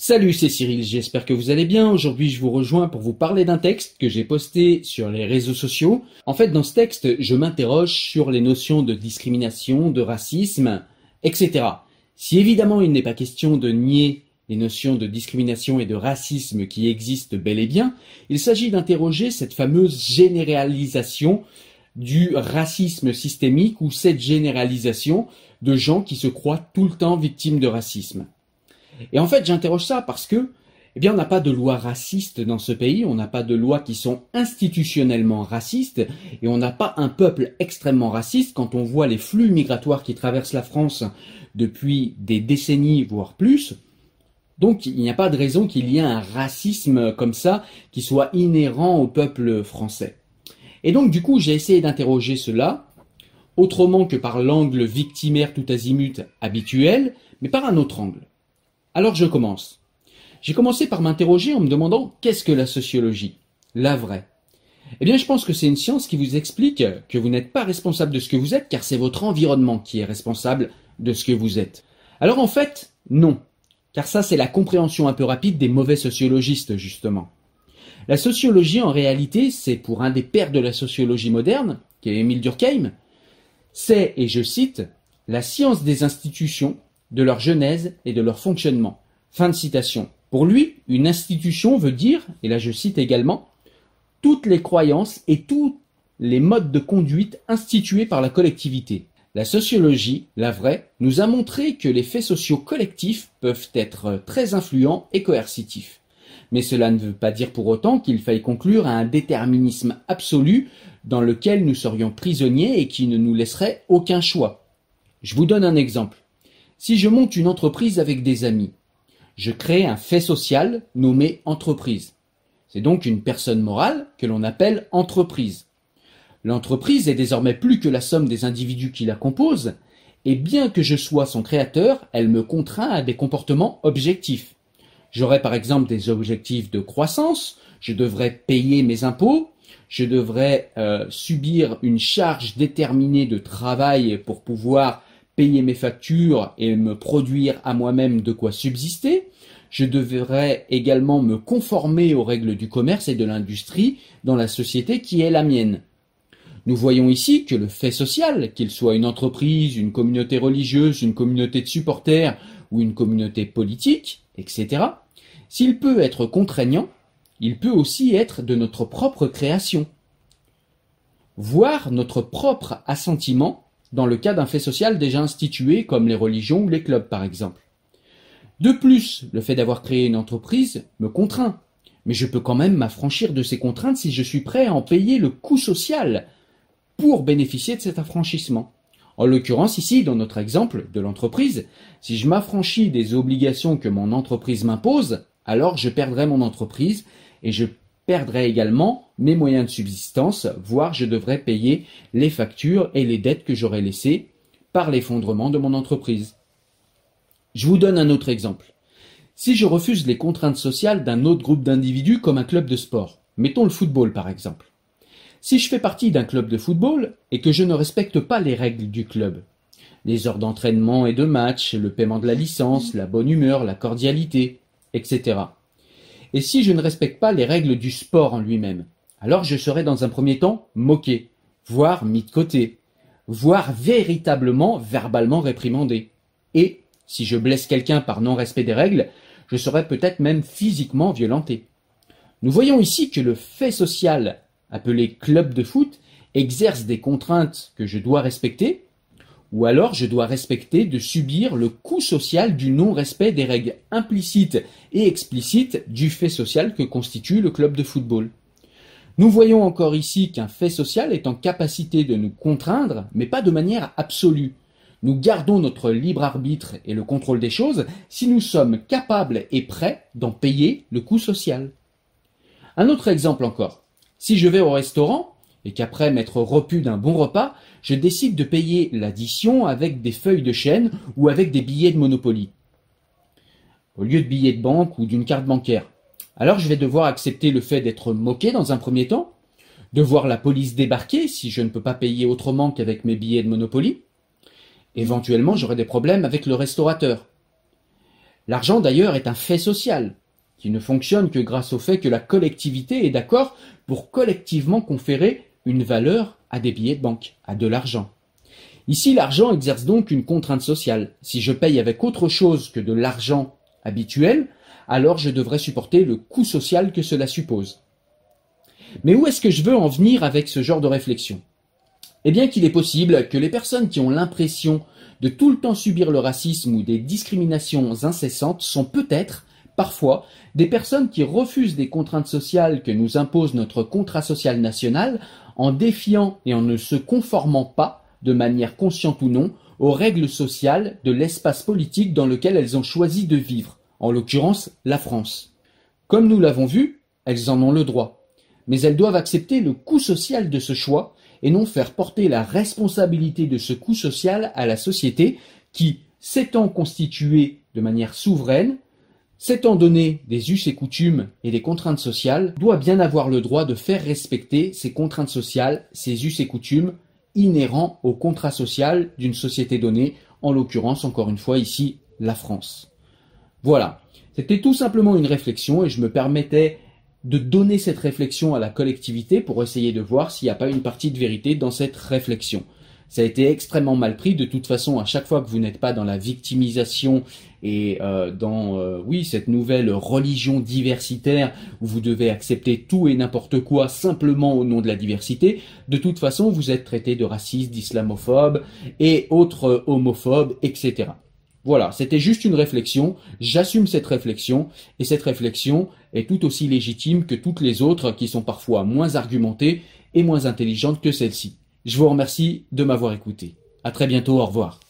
Salut, c'est Cyril, j'espère que vous allez bien. Aujourd'hui, je vous rejoins pour vous parler d'un texte que j'ai posté sur les réseaux sociaux. En fait, dans ce texte, je m'interroge sur les notions de discrimination, de racisme, etc. Si évidemment il n'est pas question de nier les notions de discrimination et de racisme qui existent bel et bien, il s'agit d'interroger cette fameuse généralisation du racisme systémique ou cette généralisation de gens qui se croient tout le temps victimes de racisme. Et en fait, j'interroge ça parce que, eh bien, on n'a pas de loi raciste dans ce pays, on n'a pas de lois qui sont institutionnellement racistes, et on n'a pas un peuple extrêmement raciste quand on voit les flux migratoires qui traversent la France depuis des décennies, voire plus. Donc, il n'y a pas de raison qu'il y ait un racisme comme ça qui soit inhérent au peuple français. Et donc, du coup, j'ai essayé d'interroger cela, autrement que par l'angle victimaire tout azimut habituel, mais par un autre angle. Alors je commence. J'ai commencé par m'interroger en me demandant qu'est-ce que la sociologie La vraie? Eh bien, je pense que c'est une science qui vous explique que vous n'êtes pas responsable de ce que vous êtes, car c'est votre environnement qui est responsable de ce que vous êtes. Alors en fait, non. Car ça, c'est la compréhension un peu rapide des mauvais sociologistes, justement. La sociologie, en réalité, c'est pour un des pères de la sociologie moderne, qui est Émile Durkheim, c'est, et je cite, la science des institutions de leur genèse et de leur fonctionnement. Fin de citation. Pour lui, une institution veut dire, et là je cite également, toutes les croyances et tous les modes de conduite institués par la collectivité. La sociologie, la vraie, nous a montré que les faits sociaux collectifs peuvent être très influents et coercitifs. Mais cela ne veut pas dire pour autant qu'il faille conclure à un déterminisme absolu dans lequel nous serions prisonniers et qui ne nous laisserait aucun choix. Je vous donne un exemple. Si je monte une entreprise avec des amis, je crée un fait social nommé entreprise. C'est donc une personne morale que l'on appelle entreprise. L'entreprise est désormais plus que la somme des individus qui la composent, et bien que je sois son créateur, elle me contraint à des comportements objectifs. J'aurai par exemple des objectifs de croissance, je devrais payer mes impôts, je devrais euh, subir une charge déterminée de travail pour pouvoir payer mes factures et me produire à moi-même de quoi subsister. Je devrais également me conformer aux règles du commerce et de l'industrie dans la société qui est la mienne. Nous voyons ici que le fait social, qu'il soit une entreprise, une communauté religieuse, une communauté de supporters ou une communauté politique, etc., s'il peut être contraignant, il peut aussi être de notre propre création. Voir notre propre assentiment dans le cas d'un fait social déjà institué comme les religions ou les clubs par exemple. De plus, le fait d'avoir créé une entreprise me contraint, mais je peux quand même m'affranchir de ces contraintes si je suis prêt à en payer le coût social pour bénéficier de cet affranchissement. En l'occurrence ici, dans notre exemple de l'entreprise, si je m'affranchis des obligations que mon entreprise m'impose, alors je perdrai mon entreprise et je perdrai également mes moyens de subsistance, voire je devrais payer les factures et les dettes que j'aurais laissées par l'effondrement de mon entreprise. Je vous donne un autre exemple. Si je refuse les contraintes sociales d'un autre groupe d'individus comme un club de sport, mettons le football par exemple. Si je fais partie d'un club de football et que je ne respecte pas les règles du club, les heures d'entraînement et de match, le paiement de la licence, la bonne humeur, la cordialité, etc et si je ne respecte pas les règles du sport en lui-même, alors je serai dans un premier temps moqué, voire mis de côté, voire véritablement verbalement réprimandé. Et, si je blesse quelqu'un par non-respect des règles, je serai peut-être même physiquement violenté. Nous voyons ici que le fait social, appelé club de foot, exerce des contraintes que je dois respecter, ou alors je dois respecter de subir le coût social du non-respect des règles implicites et explicites du fait social que constitue le club de football. Nous voyons encore ici qu'un fait social est en capacité de nous contraindre, mais pas de manière absolue. Nous gardons notre libre arbitre et le contrôle des choses si nous sommes capables et prêts d'en payer le coût social. Un autre exemple encore. Si je vais au restaurant, et qu'après m'être repu d'un bon repas, je décide de payer l'addition avec des feuilles de chêne ou avec des billets de Monopoly, au lieu de billets de banque ou d'une carte bancaire. Alors je vais devoir accepter le fait d'être moqué dans un premier temps, de voir la police débarquer si je ne peux pas payer autrement qu'avec mes billets de Monopoly. Éventuellement, j'aurai des problèmes avec le restaurateur. L'argent d'ailleurs est un fait social, qui ne fonctionne que grâce au fait que la collectivité est d'accord pour collectivement conférer une valeur à des billets de banque, à de l'argent. Ici, l'argent exerce donc une contrainte sociale. Si je paye avec autre chose que de l'argent habituel, alors je devrais supporter le coût social que cela suppose. Mais où est-ce que je veux en venir avec ce genre de réflexion? Eh bien qu'il est possible que les personnes qui ont l'impression de tout le temps subir le racisme ou des discriminations incessantes sont peut-être, parfois, des personnes qui refusent des contraintes sociales que nous impose notre contrat social national en défiant et en ne se conformant pas, de manière consciente ou non, aux règles sociales de l'espace politique dans lequel elles ont choisi de vivre, en l'occurrence la France. Comme nous l'avons vu, elles en ont le droit, mais elles doivent accepter le coût social de ce choix et non faire porter la responsabilité de ce coût social à la société qui, s'étant constituée de manière souveraine, s'étant donné des us et coutumes et des contraintes sociales, doit bien avoir le droit de faire respecter ces contraintes sociales, ces us et coutumes inhérents au contrat social d'une société donnée, en l'occurrence encore une fois ici la France. Voilà, c'était tout simplement une réflexion et je me permettais de donner cette réflexion à la collectivité pour essayer de voir s'il n'y a pas une partie de vérité dans cette réflexion. Ça a été extrêmement mal pris. De toute façon, à chaque fois que vous n'êtes pas dans la victimisation et euh, dans euh, oui cette nouvelle religion diversitaire où vous devez accepter tout et n'importe quoi simplement au nom de la diversité, de toute façon vous êtes traité de raciste, d'islamophobe et autres homophobes, etc. Voilà, c'était juste une réflexion, j'assume cette réflexion, et cette réflexion est tout aussi légitime que toutes les autres qui sont parfois moins argumentées et moins intelligentes que celle-ci. Je vous remercie de m'avoir écouté. À très bientôt, au revoir.